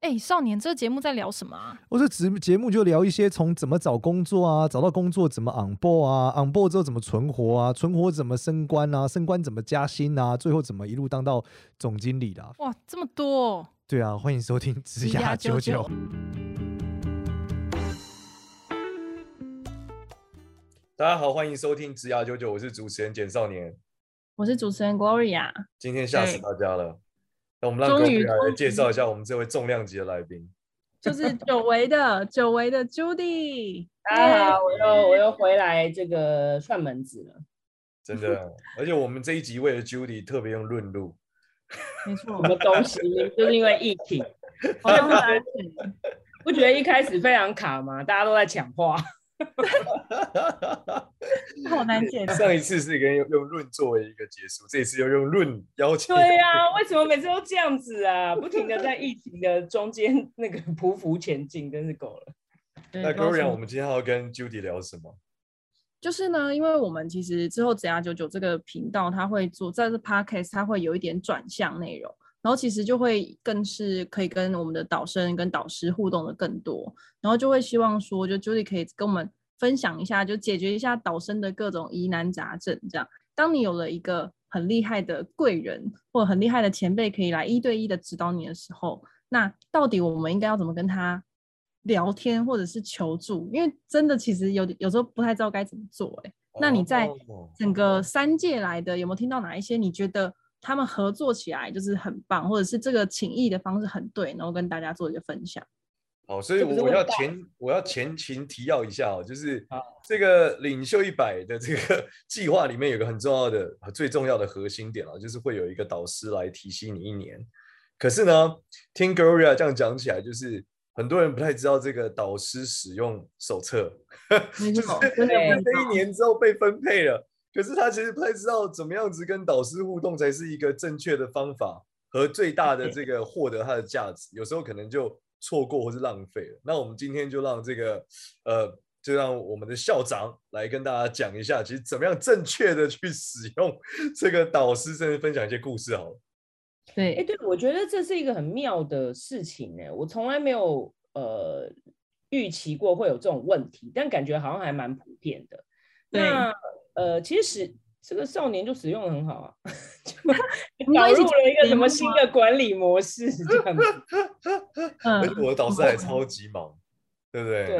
哎，少年，这个节目在聊什么啊？我这节节目就聊一些从怎么找工作啊，找到工作怎么 on board 啊，on board 之后怎么存活啊，存活怎么升官啊，升官怎么加薪啊，最后怎么一路当到总经理的啊。哇，这么多！对啊，欢迎收听职涯九九。大家好，欢迎收听职涯九九，我是主持人简少年，我是主持人 Gloria。今天吓死大家了。那我们让 Gloria 来介绍一下我们这位重量级的来宾，就是久违的久违的 Judy。大家好，我又我又回来这个串门子了，真的。而且我们这一集为了 Judy 特别用论录，没错，我们东西就是因为疫情，不觉得一开始非常卡吗？大家都在抢话。好难解释。上一次是跟用用论作为一个结束，这一次又用论邀请。对呀、啊，为什么每次都这样子啊？不停的在疫情的中间那个匍匐前进，真是够了。那 Gloria，我们今天要跟 Judy 聊什么？就是呢，因为我们其实之后职涯九九这个频道，它会做在这 Podcast，它会有一点转向内容。然后其实就会更是可以跟我们的导生跟导师互动的更多，然后就会希望说，就 Judy 可以跟我们分享一下，就解决一下导生的各种疑难杂症。这样，当你有了一个很厉害的贵人或者很厉害的前辈可以来一对一的指导你的时候，那到底我们应该要怎么跟他聊天或者是求助？因为真的其实有有时候不太知道该怎么做。哎，那你在整个三届来的有没有听到哪一些你觉得？他们合作起来就是很棒，或者是这个情谊的方式很对，然后跟大家做一个分享。好，所以我要前我要前情提要一下哦，就是 这个领袖一百的这个 计划里面有个很重要的、最重要的核心点啊，就是会有一个导师来提醒你一年。可是呢，听 Gloria 这样讲起来，就是很多人不太知道这个导师使用手册，就是这一年之后被分配了。可是他其实不太知道怎么样子跟导师互动才是一个正确的方法和最大的 这个获得他的价值，有时候可能就错过或是浪费了。那我们今天就让这个呃，就让我们的校长来跟大家讲一下，其实怎么样正确的去使用 这个导师，甚至分享一些故事好了。对，哎，对，我觉得这是一个很妙的事情呢。我从来没有呃预期过会有这种问题，但感觉好像还蛮普遍的。那呃，其实这个少年就使用的很好啊，导入了一个什么新的管理模式这样子。而且我的导师还超级忙，对不对？对，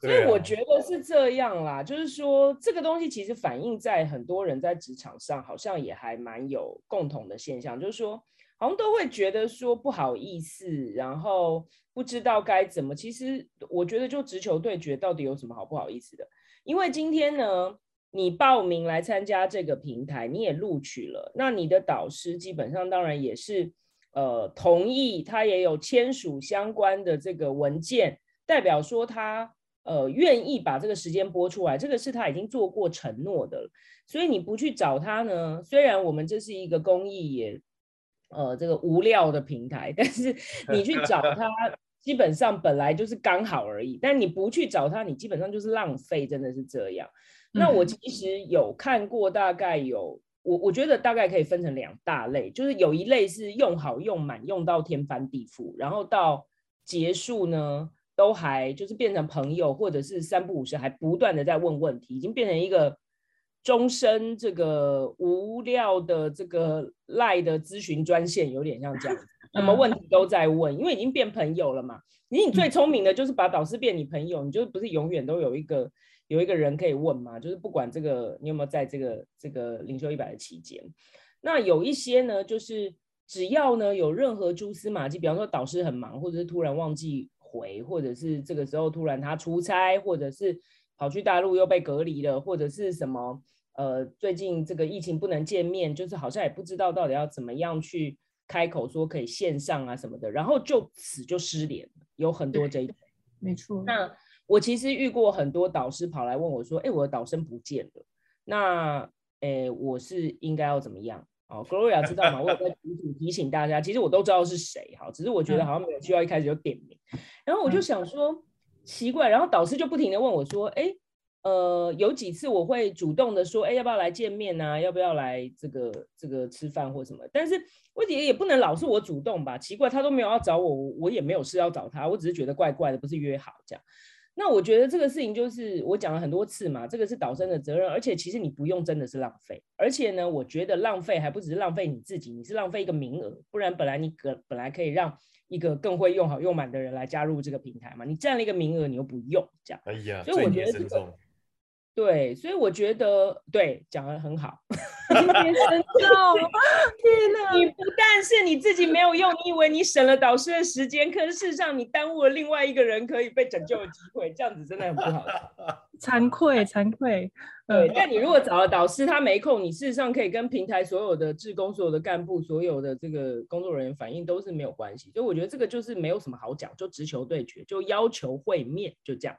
所以我觉得是这样啦，就是说这个东西其实反映在很多人在职场上，好像也还蛮有共同的现象，就是说好像都会觉得说不好意思，然后不知道该怎么。其实我觉得就直球对决，到底有什么好不好意思的？因为今天呢。你报名来参加这个平台，你也录取了，那你的导师基本上当然也是呃同意，他也有签署相关的这个文件，代表说他呃愿意把这个时间播出来，这个是他已经做过承诺的了。所以你不去找他呢，虽然我们这是一个公益也呃这个无料的平台，但是你去找他，基本上本来就是刚好而已。但你不去找他，你基本上就是浪费，真的是这样。那我其实有看过，大概有我我觉得大概可以分成两大类，就是有一类是用好用满用到天翻地覆，然后到结束呢都还就是变成朋友，或者是三不五时还不断的在问问题，已经变成一个终身这个无料的这个赖的咨询专线，有点像这样子，什么问题都在问，因为已经变朋友了嘛。你你最聪明的就是把导师变你朋友，你就不是永远都有一个。有一个人可以问嘛，就是不管这个你有没有在这个这个领袖一百的期间，那有一些呢，就是只要呢有任何蛛丝马迹，比方说导师很忙，或者是突然忘记回，或者是这个时候突然他出差，或者是跑去大陆又被隔离了，或者是什么呃最近这个疫情不能见面，就是好像也不知道到底要怎么样去开口说可以线上啊什么的，然后就此就失联，有很多这一种，没错，那。我其实遇过很多导师跑来问我说：“哎，我的导生不见了，那，哎，我是应该要怎么样？”哦，Gloria 知道吗？我有在提醒提醒大家，其实我都知道是谁，哈，只是我觉得好像没有需要一开始就点名。然后我就想说奇怪，然后导师就不停的问我说：“哎，呃，有几次我会主动的说，哎，要不要来见面啊？要不要来这个这个吃饭或什么？但是问题也不能老是我主动吧？奇怪，他都没有要找我，我也没有事要找他，我只是觉得怪怪的，不是约好这样。那我觉得这个事情就是我讲了很多次嘛，这个是导生的责任，而且其实你不用真的是浪费，而且呢，我觉得浪费还不只是浪费你自己，你是浪费一个名额，不然本来你可本来可以让一个更会用好用满的人来加入这个平台嘛，你占了一个名额，你又不用这样，哎呀，所以我觉得这个。对，所以我觉得对讲得很好。天哪！你不但是你自己没有用，你以为你省了导师的时间，可是事实上你耽误了另外一个人可以被拯救的机会，这样子真的很不好。惭愧，惭愧。对，但你如果找了导师，他没空，你事实上可以跟平台所有的志工、所有的干部、所有的这个工作人员反映，都是没有关系。所以我觉得这个就是没有什么好讲，就直球对决，就要求会面，就这样。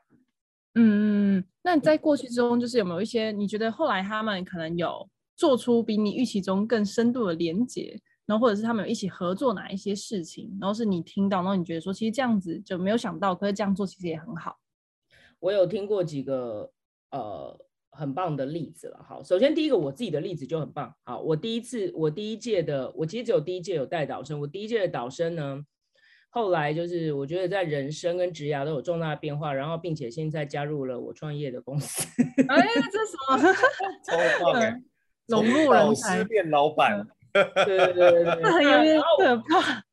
嗯，那你在过去之中，就是有没有一些你觉得后来他们可能有做出比你预期中更深度的连接，然后或者是他们有一起合作哪一些事情，然后是你听到，然后你觉得说其实这样子就没有想到，可是这样做其实也很好。我有听过几个呃很棒的例子了，好，首先第一个我自己的例子就很棒，好，我第一次我第一届的，我其实只有第一届有带导生，我第一届的导生呢。后来就是我觉得在人生跟职涯都有重大的变化，然后并且现在加入了我创业的公司。哎，这是什么？超棒哎！融入人才变老板，对对对对对，很 有点可怕。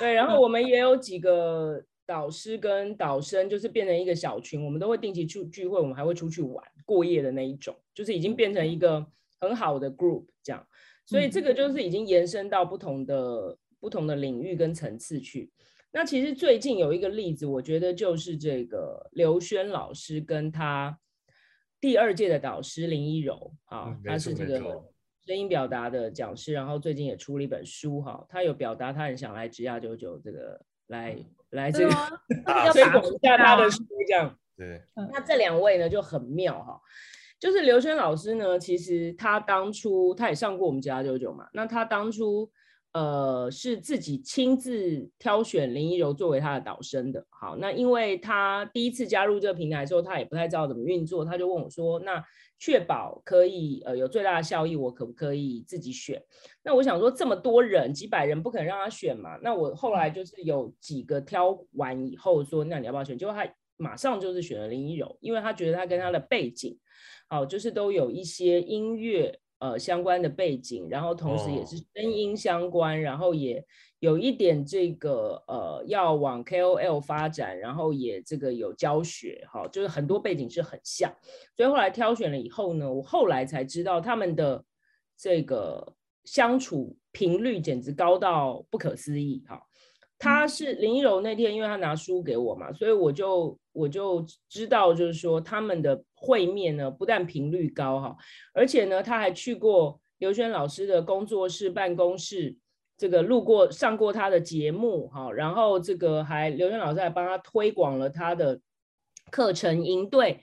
对，然后我们也有几个导师跟导生，就是变成一个小群，我们都会定期去聚会，我们还会出去玩过夜的那一种，就是已经变成一个很好的 group 这样。所以这个就是已经延伸到不同的。不同的领域跟层次去，那其实最近有一个例子，我觉得就是这个刘轩老师跟他第二届的导师林一柔，啊，他是这个声音表达的讲师，然后最近也出了一本书，哈，他有表达他很想来职亚九九这个来来这个 推广一下他的书，这样。对，那这两位呢就很妙哈，就是刘轩老师呢，其实他当初他也上过我们职涯九九嘛，那他当初。呃，是自己亲自挑选林依柔作为他的导生的。好，那因为他第一次加入这个平台的时候，他也不太知道怎么运作，他就问我说：“那确保可以呃有最大的效益，我可不可以自己选？”那我想说，这么多人几百人不可能让他选嘛。那我后来就是有几个挑完以后说：“那你要不要选？”结果他马上就是选了林依柔，因为他觉得他跟他的背景，好，就是都有一些音乐。呃，相关的背景，然后同时也是声音相关，哦、然后也有一点这个呃，要往 KOL 发展，然后也这个有教学，哈，就是很多背景是很像，所以后来挑选了以后呢，我后来才知道他们的这个相处频率简直高到不可思议，哈。他是林一柔那天，因为他拿书给我嘛，所以我就我就知道，就是说他们的会面呢，不但频率高哈，而且呢，他还去过刘轩老师的工作室办公室，这个路过上过他的节目哈，然后这个还刘轩老师还帮他推广了他的课程营队，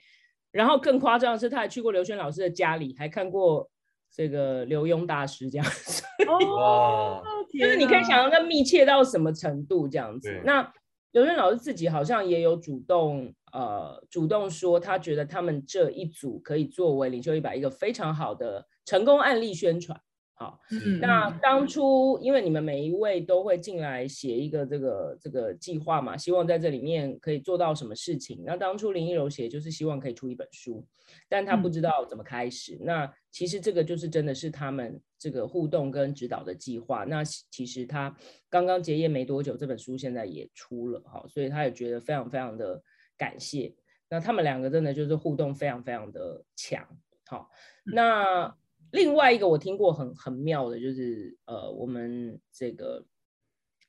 然后更夸张的是，他还去过刘轩老师的家里，还看过。这个刘墉大师这样子，哦，就是你可以想象那密切到什么程度这样子。那刘润老师自己好像也有主动，呃，主动说他觉得他们这一组可以作为领袖一百一个非常好的成功案例宣传。好，嗯、那当初因为你们每一位都会进来写一个这个这个计划嘛，希望在这里面可以做到什么事情。那当初林一柔写就是希望可以出一本书，但他不知道怎么开始。嗯、那其实这个就是真的是他们这个互动跟指导的计划。那其实他刚刚结业没多久，这本书现在也出了，哈，所以他也觉得非常非常的感谢。那他们两个真的就是互动非常非常的强，好，那。另外一个我听过很很妙的，就是呃，我们这个，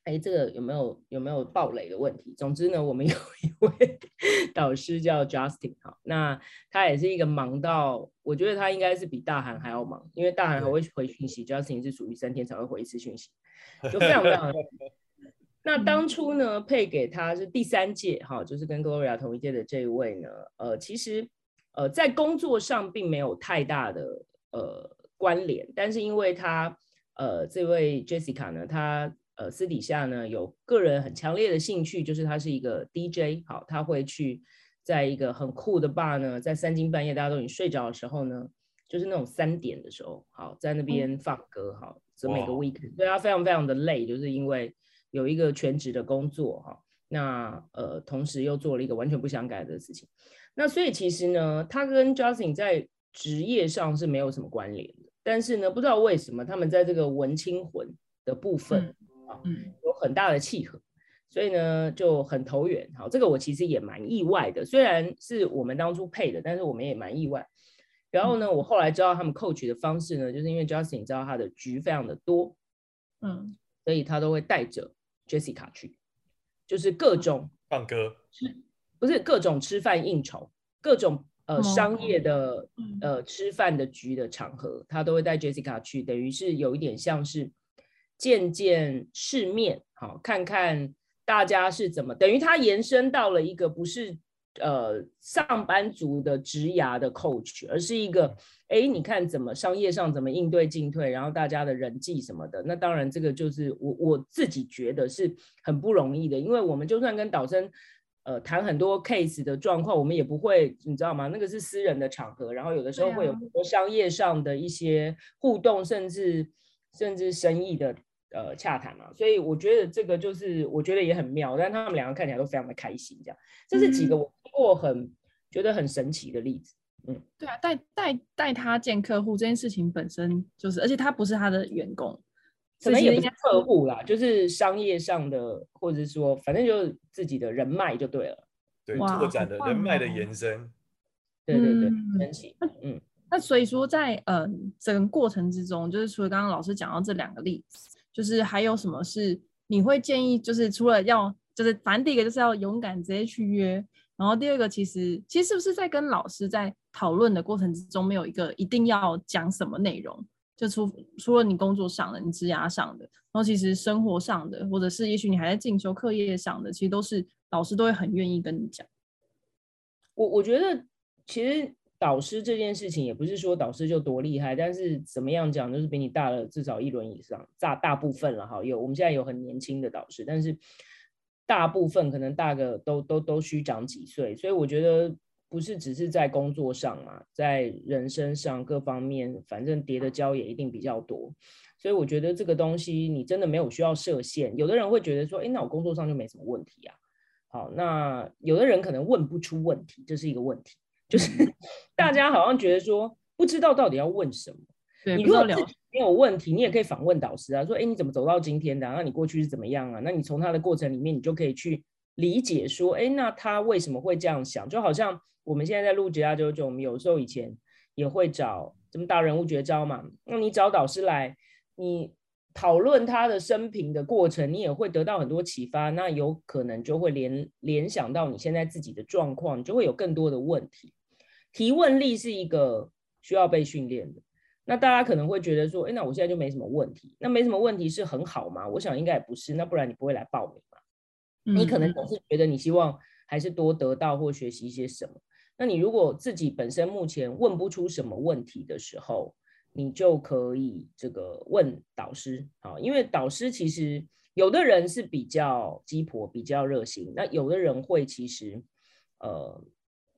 哎，这个有没有有没有暴雷的问题？总之呢，我们有一位 导师叫 Justin 哈，那他也是一个忙到，我觉得他应该是比大韩还要忙，因为大韩还会回讯息，Justin 是属于三天才会回一次讯息，就 非常非常。那当初呢，配给他是第三届哈，就是跟 Gloria 同一届的这一位呢，呃，其实呃在工作上并没有太大的。呃，关联，但是因为他，呃，这位 Jessica 呢，他呃私底下呢有个人很强烈的兴趣，就是他是一个 DJ，好，他会去在一个很酷的 bar 呢，在三更半夜大家都已经睡着的时候呢，就是那种三点的时候，好在那边放歌，好，这每个 weekend，对他，非常非常的累，就是因为有一个全职的工作哈，那呃，同时又做了一个完全不想改的事情，那所以其实呢，他跟 Justin 在职业上是没有什么关联的，但是呢，不知道为什么他们在这个文青魂的部分啊，嗯，有很大的契合。所以呢，就很投缘。好，这个我其实也蛮意外的，虽然是我们当初配的，但是我们也蛮意外。然后呢，我后来知道他们 coach 的方式呢，就是因为 Justin 知道他的局非常的多，嗯，所以他都会带着 Jessica 去，就是各种放歌，不是各种吃饭应酬，各种呃商业的呃吃饭的局的场合，他都会带 Jessica 去，等于是有一点像是见见世面，好，看看。大家是怎么等于他延伸到了一个不是呃上班族的职涯的 coach，而是一个哎，你看怎么商业上怎么应对进退，然后大家的人际什么的。那当然这个就是我我自己觉得是很不容易的，因为我们就算跟导生呃谈很多 case 的状况，我们也不会你知道吗？那个是私人的场合，然后有的时候会有很多商业上的一些互动，甚至甚至生意的。呃，洽谈嘛，所以我觉得这个就是我觉得也很妙，但他们两个看起来都非常的开心，这样，这是几个我听过很、嗯、觉得很神奇的例子。嗯，对啊，带带带他见客户这件事情本身就是，而且他不是他的员工，可能也不是客户啦，就是商业上的，或者说反正就是自己的人脉就对了，对，拓展的人脉的延伸，哦、对对对，神奇。嗯，那所以说在呃整个过程之中，就是除了刚刚老师讲到这两个例子。就是还有什么是你会建议？就是除了要，就是反正第一个就是要勇敢直接去约，然后第二个其实其实是不是在跟老师在讨论的过程之中，没有一个一定要讲什么内容？就除除了你工作上的、你职涯上的，然后其实生活上的，或者是也许你还在进修课业上的，其实都是老师都会很愿意跟你讲。我我觉得其实。导师这件事情也不是说导师就多厉害，但是怎么样讲，就是比你大了至少一轮以上，大大部分了哈。有我们现在有很年轻的导师，但是大部分可能大个都都都需长几岁，所以我觉得不是只是在工作上嘛，在人生上各方面，反正叠的胶也一定比较多。所以我觉得这个东西你真的没有需要设限。有的人会觉得说，哎，那我工作上就没什么问题啊。好，那有的人可能问不出问题，这是一个问题。就是 大家好像觉得说不知道到底要问什么。对，你如果自己没有问题，你也可以访问导师啊，说哎，你怎么走到今天的啊？那你过去是怎么样啊？那你从他的过程里面，你就可以去理解说，哎，那他为什么会这样想？就好像我们现在在录职涯99，我们有时候以前也会找这么大人物绝招嘛。那你找导师来，你讨论他的生平的过程，你也会得到很多启发。那有可能就会联联想到你现在自己的状况，你就会有更多的问题。提问力是一个需要被训练的。那大家可能会觉得说，哎，那我现在就没什么问题。那没什么问题是很好吗？我想应该也不是。那不然你不会来报名嘛？你可能总是觉得你希望还是多得到或学习一些什么。那你如果自己本身目前问不出什么问题的时候，你就可以这个问导师。好，因为导师其实有的人是比较鸡婆、比较热心，那有的人会其实呃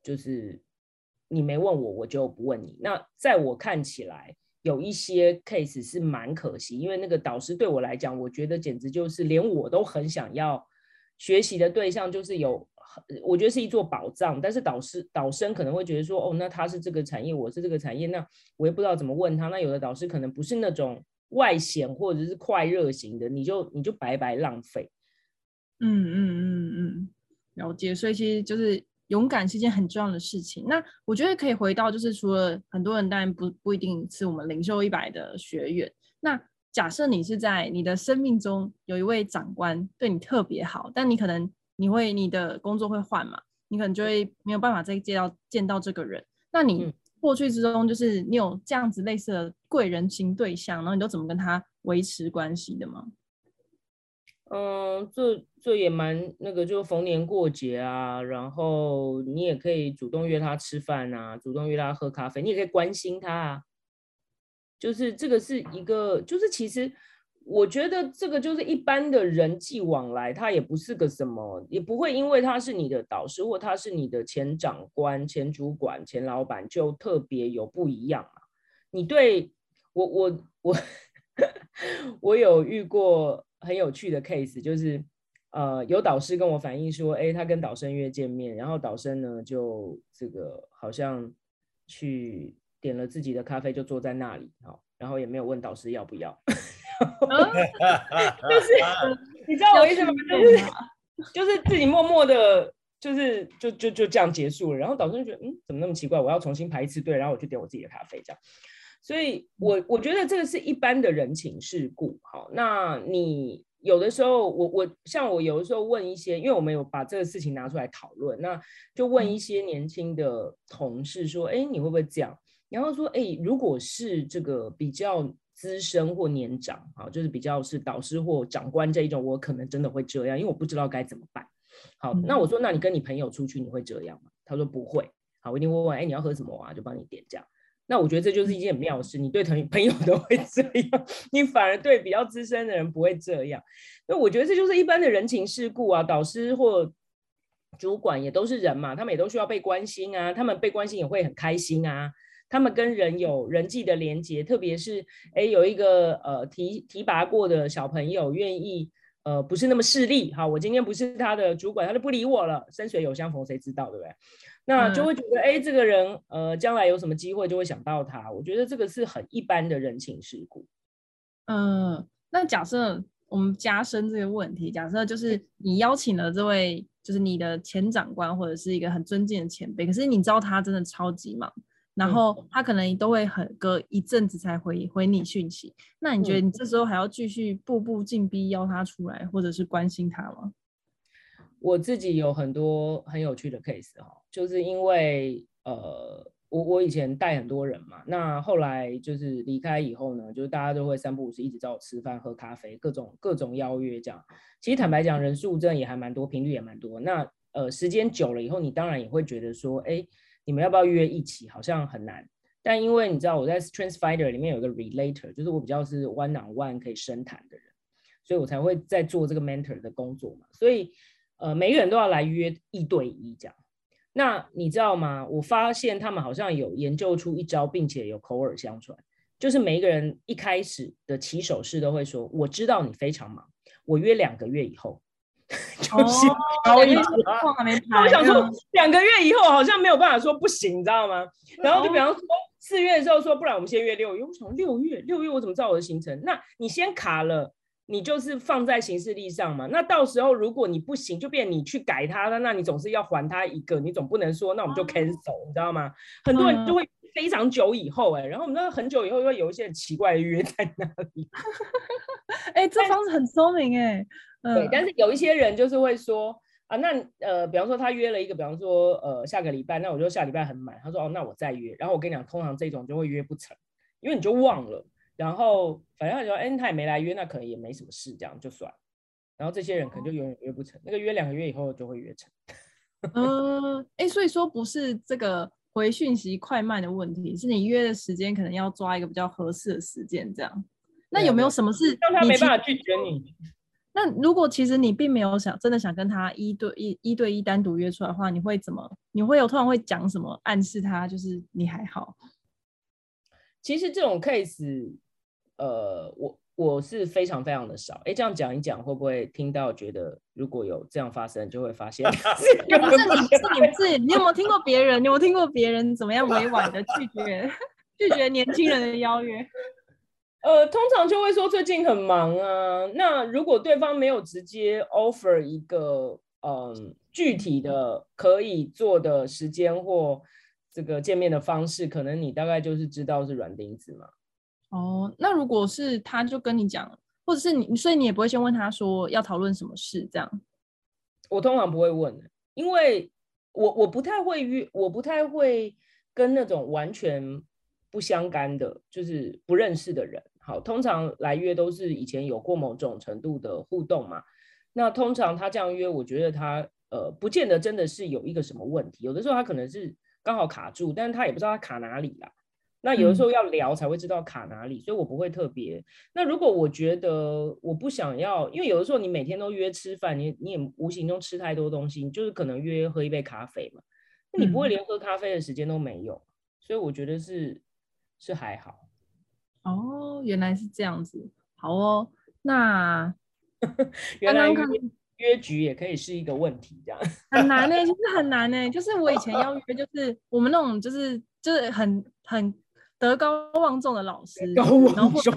就是。你没问我，我就不问你。那在我看起来，有一些 case 是蛮可惜，因为那个导师对我来讲，我觉得简直就是连我都很想要学习的对象，就是有，我觉得是一座宝藏。但是导师导生可能会觉得说，哦，那他是这个产业，我是这个产业，那我也不知道怎么问他。那有的导师可能不是那种外显或者是快热型的，你就你就白白浪费。嗯嗯嗯嗯，了解。所以其实就是。勇敢是一件很重要的事情。那我觉得可以回到，就是除了很多人当然不不一定是我们领袖一百的学员。那假设你是在你的生命中有一位长官对你特别好，但你可能你会你的工作会换嘛，你可能就会没有办法再见到见到这个人。那你过去之中，就是你有这样子类似的贵人型对象，然后你都怎么跟他维持关系的吗？嗯，这这也蛮那个，就逢年过节啊，然后你也可以主动约他吃饭啊，主动约他喝咖啡，你也可以关心他啊。就是这个是一个，就是其实我觉得这个就是一般的人际往来，他也不是个什么，也不会因为他是你的导师或他是你的前长官、前主管、前老板就特别有不一样嘛。你对我，我，我，我有遇过很有趣的 case，就是呃，有导师跟我反映说，哎，他跟导生约见面，然后导生呢就这个好像去点了自己的咖啡，就坐在那里，好。然后也没有问导师要不要，就是你知道我意思吗？就是就是自己默默的，就是就就就这样结束了。然后导师就觉得，嗯，怎么那么奇怪？我要重新排一次队，然后我去点我自己的咖啡，这样。所以我我觉得这个是一般的人情世故。好，那你有的时候，我我像我有的时候问一些，因为我们有把这个事情拿出来讨论，那就问一些年轻的同事说，哎，你会不会这样？然后说，哎，如果是这个比较资深或年长，啊，就是比较是导师或长官这一种，我可能真的会这样，因为我不知道该怎么办。好，那我说，那你跟你朋友出去，你会这样吗？他说不会。好，我一定会问，哎，你要喝什么啊？就帮你点这样。那我觉得这就是一件很妙的事，你对朋朋友都会这样，你反而对比较资深的人不会这样。那我觉得这就是一般的人情世故啊，导师或主管也都是人嘛，他们也都需要被关心啊，他们被关心也会很开心啊。他们跟人有人际的连接，特别是哎，有一个呃提提拔过的小朋友愿意呃不是那么势利，好，我今天不是他的主管，他就不理我了。山水有相逢，谁知道，对不对？那就会觉得哎、嗯，这个人呃将来有什么机会就会想到他。我觉得这个是很一般的人情世故。嗯，那假设我们加深这个问题，假设就是你邀请了这位就是你的前长官或者是一个很尊敬的前辈，可是你知道他真的超级忙。然后他可能都会很隔一阵子才回回你讯息，那你觉得你这时候还要继续步步进逼邀他出来，或者是关心他吗？我自己有很多很有趣的 case 哈，就是因为呃，我我以前带很多人嘛，那后来就是离开以后呢，就是大家都会三不五时一直找我吃饭喝咖啡，各种各种邀约这样。其实坦白讲，人数真的也还蛮多，频率也蛮多。那呃，时间久了以后，你当然也会觉得说，哎。你们要不要约一起？好像很难，但因为你知道我在 Strengths Finder 里面有一个 Relator，就是我比较是 One on One 可以深谈的人，所以我才会在做这个 Mentor 的工作嘛。所以呃，每个人都要来约一对一这样。那你知道吗？我发现他们好像有研究出一招，并且有口耳相传，就是每一个人一开始的起手式都会说：“我知道你非常忙，我约两个月以后。” 就是好意思，我想说两个月以后好像没有办法说不行，你知道吗？然后就比方说四月的时候说，不然我们先约六月。我想六月，六月我怎么知道我的行程？那你先卡了，你就是放在行事历上嘛。那到时候如果你不行，就变你去改它了，那你总是要还他一个，你总不能说那我们就 cancel，你知道吗？很多人就会非常久以后哎、欸，然后我们那很久以后又会有一些很奇怪的约在那里。哎、欸，这方式很聪明哎、欸。对，但是有一些人就是会说啊，那呃，比方说他约了一个，比方说呃下个礼拜，那我就下礼拜很满。他说哦，那我再约。然后我跟你讲，通常这种就会约不成，因为你就忘了。然后反正他说，哎，他也没来约，那可能也没什么事，这样就算。然后这些人可能就永远约不成，那个约两个月以后就会约成。嗯，哎，所以说不是这个回讯息快慢的问题，是你约的时间可能要抓一个比较合适的时间，这样。那有没有什么事让他没办法拒绝你？那如果其实你并没有想真的想跟他一对一一对一单独约出来的话，你会怎么？你会有突然会讲什么暗示他就是你还好？其实这种 case，呃，我我是非常非常的少。哎，这样讲一讲会不会听到觉得如果有这样发生，就会发现？不是你是你是你有没有听过别人？你有没有听过别人怎么样委婉的拒绝 拒绝年轻人的邀约？呃，通常就会说最近很忙啊。那如果对方没有直接 offer 一个嗯、呃、具体的可以做的时间或这个见面的方式，可能你大概就是知道是软钉子嘛。哦，那如果是他就跟你讲，或者是你，所以你也不会先问他说要讨论什么事这样？我通常不会问，因为我我不太会约，我不太会跟那种完全。不相干的，就是不认识的人。好，通常来约都是以前有过某种程度的互动嘛。那通常他这样约，我觉得他呃，不见得真的是有一个什么问题。有的时候他可能是刚好卡住，但是他也不知道他卡哪里啦。那有的时候要聊才会知道卡哪里，所以我不会特别。那如果我觉得我不想要，因为有的时候你每天都约吃饭，你你也无形中吃太多东西，你就是可能约喝一杯咖啡嘛，那你不会连喝咖啡的时间都没有，所以我觉得是是还好。哦，原来是这样子，好哦，那 原来约约局也可以是一个问题，这样很难呢、欸，就是很难呢、欸，就是我以前要约，就是我们那种就是就是很很。德高望重的老师，高望重，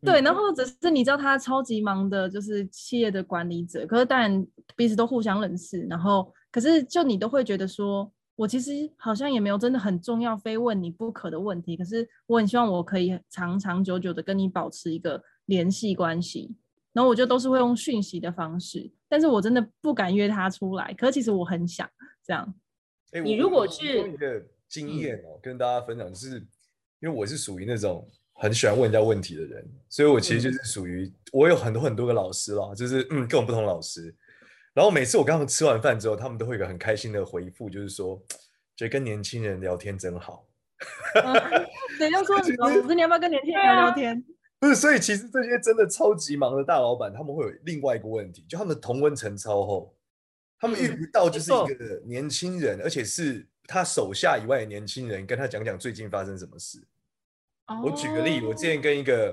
对，然后或者是你知道他超级忙的，就是企业的管理者，可是当然彼此都互相认识，然后可是就你都会觉得说，我其实好像也没有真的很重要，非问你不可的问题，可是我很希望我可以长长久久的跟你保持一个联系关系，然后我就都是会用讯息的方式，但是我真的不敢约他出来，可是其实我很想这样。欸、你如果是一个经验哦，嗯、跟大家分享就是。因为我是属于那种很喜欢问人家问题的人，所以我其实就是属于、嗯、我有很多很多个老师啦，就是嗯各种不同老师。然后每次我跟他们吃完饭之后，他们都会有一个很开心的回复，就是说觉得跟年轻人聊天真好。对、啊，要说 老师，你要不要跟年轻人聊聊天？不是，所以其实这些真的超级忙的大老板，他们会有另外一个问题，就他们的同温层超厚，他们遇不到就是一个年轻人，嗯、而且是。他手下以外的年轻人跟他讲讲最近发生什么事。Oh. 我举个例，我之前跟一个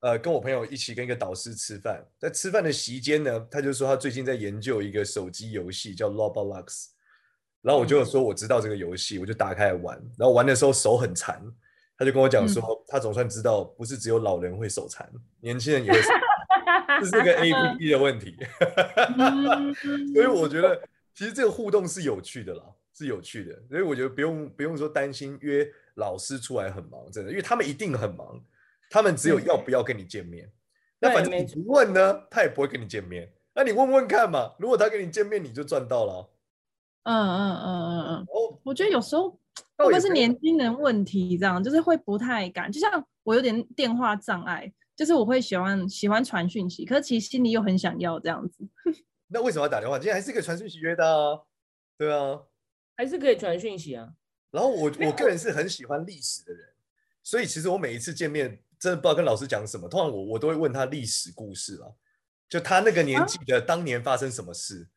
呃跟我朋友一起跟一个导师吃饭，在吃饭的席间呢，他就说他最近在研究一个手机游戏叫 Roblox，然后我就说我知道这个游戏，我就打开来玩，然后玩的时候手很残，他就跟我讲说他总算知道不是只有老人会手残，年轻人也会手残，这是个 APP 的问题，所以我觉得其实这个互动是有趣的啦。是有趣的，所以我觉得不用不用说担心约老师出来很忙，真的，因为他们一定很忙，他们只有要不要跟你见面。嗯、那反正你不问呢，他也不会跟你见面。那你问问看嘛，如果他跟你见面，你就赚到了。嗯嗯嗯嗯嗯。哦，我觉得有时候会不会是年轻人问题，这样就是会不太敢。就像我有点电话障碍，就是我会喜欢喜欢传讯息，可是其实心里又很想要这样子。那为什么要打电话？今天还是可以传讯息约的啊。对啊。还是可以传讯息啊。然后我我个人是很喜欢历史的人，所以其实我每一次见面，真的不知道跟老师讲什么。通常我我都会问他历史故事了，就他那个年纪的当年发生什么事。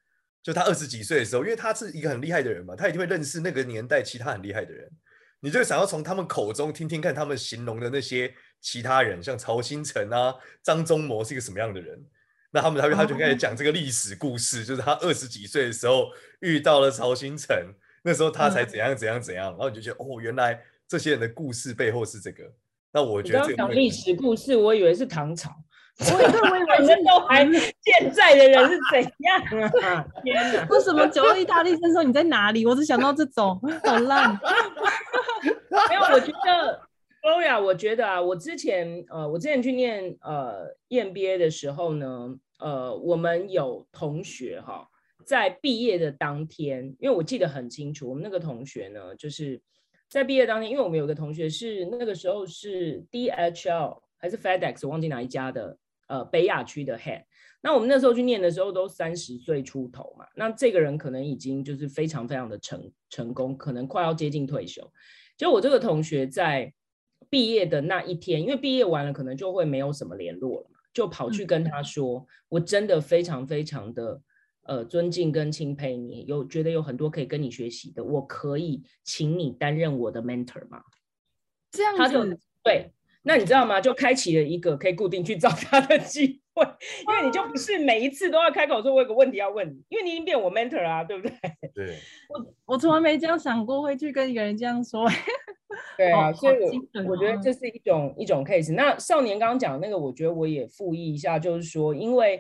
就他二十几岁的时候，因为他是一个很厉害的人嘛，他一定会认识那个年代其他很厉害的人。你就想要从他们口中听听看，他们形容的那些其他人，像曹兴诚啊、张忠谋是一个什么样的人。那他们他他就开始讲这个历史故事，就是他二十几岁的时候遇到了曹兴诚。那时候他才怎样怎样怎样，然后你就觉得哦，原来这些人的故事背后是这个。那我觉得这个讲历史故事，我以为是唐朝，我以为我以为是都还 健在的人是怎样啊？天哪！为什么九二意大利生说你在哪里？我只想到这种好烂。没有，我觉得 Gloria，我觉得啊，我之前呃，我之前去念呃 EMBA 的时候呢，呃，我们有同学哈。在毕业的当天，因为我记得很清楚，我们那个同学呢，就是在毕业当天，因为我们有个同学是那个时候是 DHL 还是 FedEx，我忘记哪一家的，呃，北亚区的 head。那我们那时候去念的时候都三十岁出头嘛，那这个人可能已经就是非常非常的成成功，可能快要接近退休。就我这个同学在毕业的那一天，因为毕业完了可能就会没有什么联络了嘛，就跑去跟他说，嗯、我真的非常非常的。呃，尊敬跟钦佩你，有觉得有很多可以跟你学习的，我可以请你担任我的 mentor 吗？这样子，他就对，那你知道吗？就开启了一个可以固定去找他的机会，因为你就不是每一次都要开口说，我有个问题要问你，因为你已经变我 mentor 啊，对不对？对，我我从来没这样想过会去跟一个人这样说。对啊，所以我觉得这是一种一种 case。那少年刚刚讲的那个，我觉得我也附议一下，就是说，因为。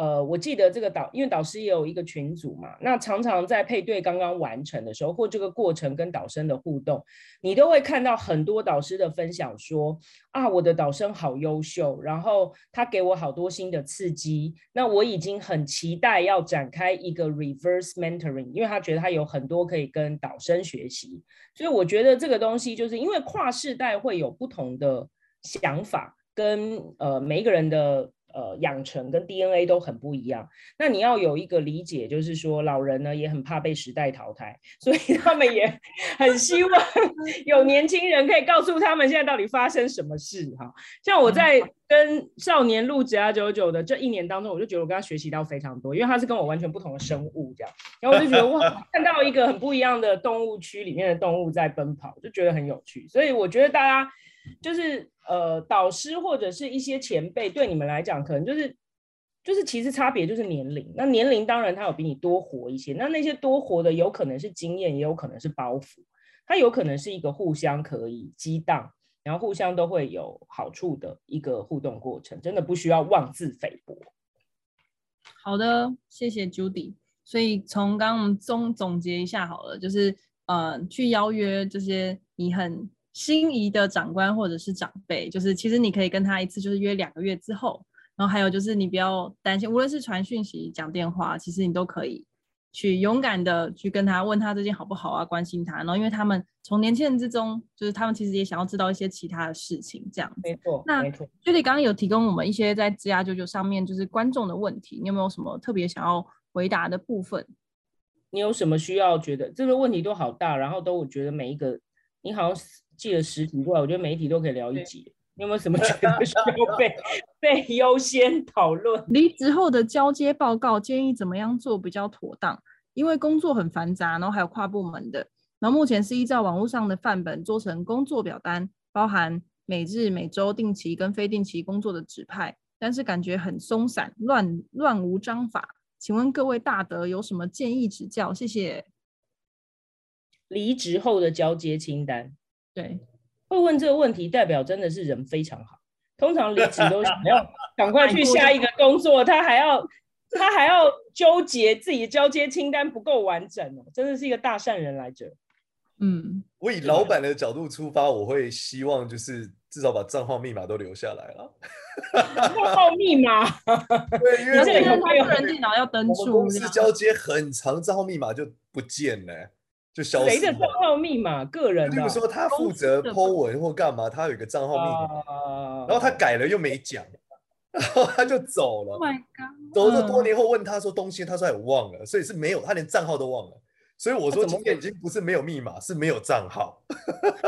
呃，我记得这个导，因为导师也有一个群组嘛，那常常在配对刚刚完成的时候，或这个过程跟导生的互动，你都会看到很多导师的分享说，啊，我的导生好优秀，然后他给我好多新的刺激，那我已经很期待要展开一个 reverse mentoring，因为他觉得他有很多可以跟导生学习，所以我觉得这个东西就是因为跨世代会有不同的想法，跟呃每一个人的。呃养成跟 DNA 都很不一样。那你要有一个理解，就是说老人呢也很怕被时代淘汰，所以他们也 很希望 有年轻人可以告诉他们现在到底发生什么事哈。像我在跟少年录职啊九九的这一年当中，我就觉得我跟他学习到非常多，因为他是跟我完全不同的生物这样，然后我就觉得哇，看到一个很不一样的动物区里面的动物在奔跑，就觉得很有趣。所以我觉得大家。就是呃，导师或者是一些前辈，对你们来讲，可能就是就是其实差别就是年龄。那年龄当然他有比你多活一些，那那些多活的有可能是经验，也有可能是包袱。它有可能是一个互相可以激荡，然后互相都会有好处的一个互动过程，真的不需要妄自菲薄。好的，谢谢 Judy。所以从刚刚我们总总结一下好了，就是呃，去邀约这些你很。心仪的长官或者是长辈，就是其实你可以跟他一次，就是约两个月之后。然后还有就是你不要担心，无论是传讯息、讲电话，其实你都可以去勇敢的去跟他问他最近好不好啊，关心他。然后因为他们从年轻人之中，就是他们其实也想要知道一些其他的事情，这样子。没错，那。就你刚刚有提供我们一些在职涯99上面就是观众的问题，你有没有什么特别想要回答的部分？你有什么需要觉得这个问题都好大，然后都我觉得每一个你好像。寄了十题过来，我觉得每一题都可以聊一集。你有没有什么觉得需要被 被优先讨论？离职后的交接报告建议怎么样做比较妥当？因为工作很繁杂，然后还有跨部门的。然后目前是依照网络上的范本做成工作表单，包含每日、每周定期跟非定期工作的指派，但是感觉很松散，乱乱无章法。请问各位大德有什么建议指教？谢谢。离职后的交接清单。对，会问这个问题，代表真的是人非常好。通常离职都想要赶快 去下一个工作，他还要他还要纠结自己交接清单不够完整哦，真的是一个大善人来着。嗯，我以老板的角度出发，我会希望就是至少把账号密码都留下来了。账号密码，对，因为他个人电脑要登出，公司交接很长，账号密码就不见了。就消失。谁的账号密码？个人的。比如说他负责 po 文或干嘛，他有一个账号密码，uh, 然后他改了又没讲，然后他就走了。Oh my god！走了多年后问他说东西，他说也忘了，所以是没有，他连账号都忘了。所以我说今天已经不是没有密码，是没有账号。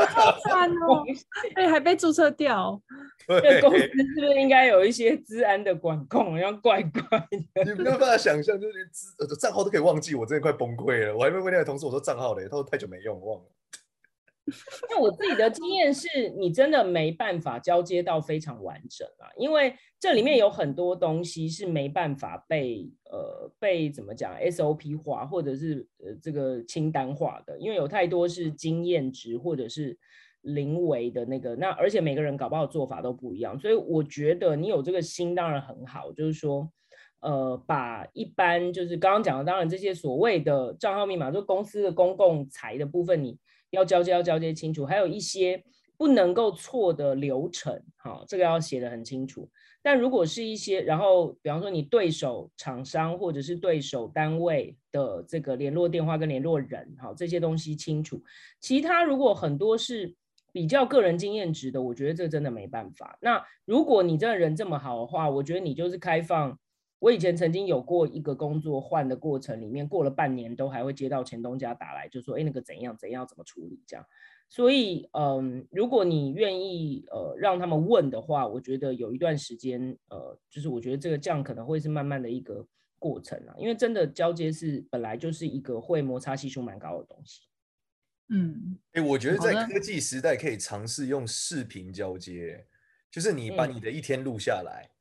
好惨哦！哎，还被注册掉。对，公司是不是应该有一些治安的管控？好像怪怪的。你没有办法想象，就是连资账号都可以忘记，我真的快崩溃了。我还没问那个同事，我说账号嘞，他说太久没用，忘了。那我自己的经验是，你真的没办法交接到非常完整啊，因为这里面有很多东西是没办法被呃被怎么讲 SOP 化，或者是呃这个清单化的，因为有太多是经验值或者是临危的那个，那而且每个人搞不好做法都不一样，所以我觉得你有这个心当然很好，就是说呃把一般就是刚刚讲的，当然这些所谓的账号密码，就公司的公共财的部分你。要交接要交接清楚，还有一些不能够错的流程，好，这个要写的很清楚。但如果是一些，然后比方说你对手厂商或者是对手单位的这个联络电话跟联络人，好，这些东西清楚。其他如果很多是比较个人经验值的，我觉得这真的没办法。那如果你真的人这么好的话，我觉得你就是开放。我以前曾经有过一个工作换的过程里面，过了半年都还会接到前东家打来，就说，哎，那个怎样怎样怎么处理这样。所以，嗯，如果你愿意呃让他们问的话，我觉得有一段时间，呃，就是我觉得这个这样可能会是慢慢的一个过程啊，因为真的交接是本来就是一个会摩擦系数蛮高的东西。嗯，哎，我觉得在科技时代可以尝试用视频交接，就是你把你的一天录下来。嗯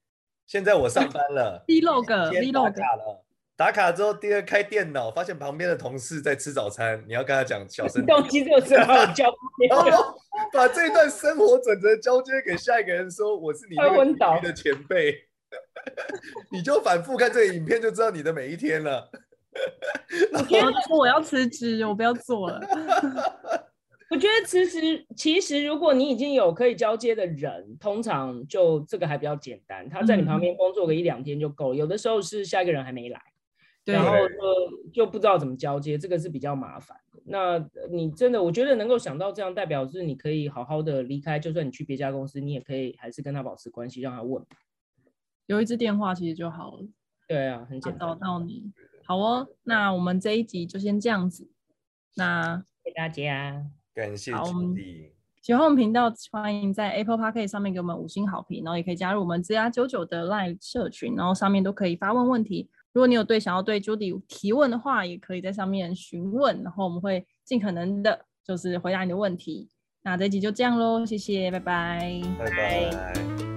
现在我上班了，vlog，vlog 打卡了，打卡之后第二开电脑，发现旁边的同事在吃早餐，你要跟他讲小声，动机就是要。交 接，把这段生活准则交接给下一个人，说我是你那个领域的前辈，你就反复看这个影片，就知道你的每一天了。我说我要辞职，我不要做了。我觉得其实其实如果你已经有可以交接的人，通常就这个还比较简单，他在你旁边工作个一两天就够了。有的时候是下一个人还没来，然后就就不知道怎么交接，这个是比较麻烦的。那你真的我觉得能够想到这样，代表是你可以好好的离开，就算你去别家公司，你也可以还是跟他保持关系，让他问。有一支电话其实就好了。对啊，很简单。找到你。好哦，那我们这一集就先这样子。那谢谢大家，感谢。喜欢我们频道，欢迎在 Apple Podcast 上面给我们五星好评，然后也可以加入我们 ZR 九九的 Live 社群，然后上面都可以发问问题。如果你有对想要对 Judy 提问的话，也可以在上面询问，然后我们会尽可能的，就是回答你的问题。那这一集就这样喽，谢谢，拜拜，拜拜。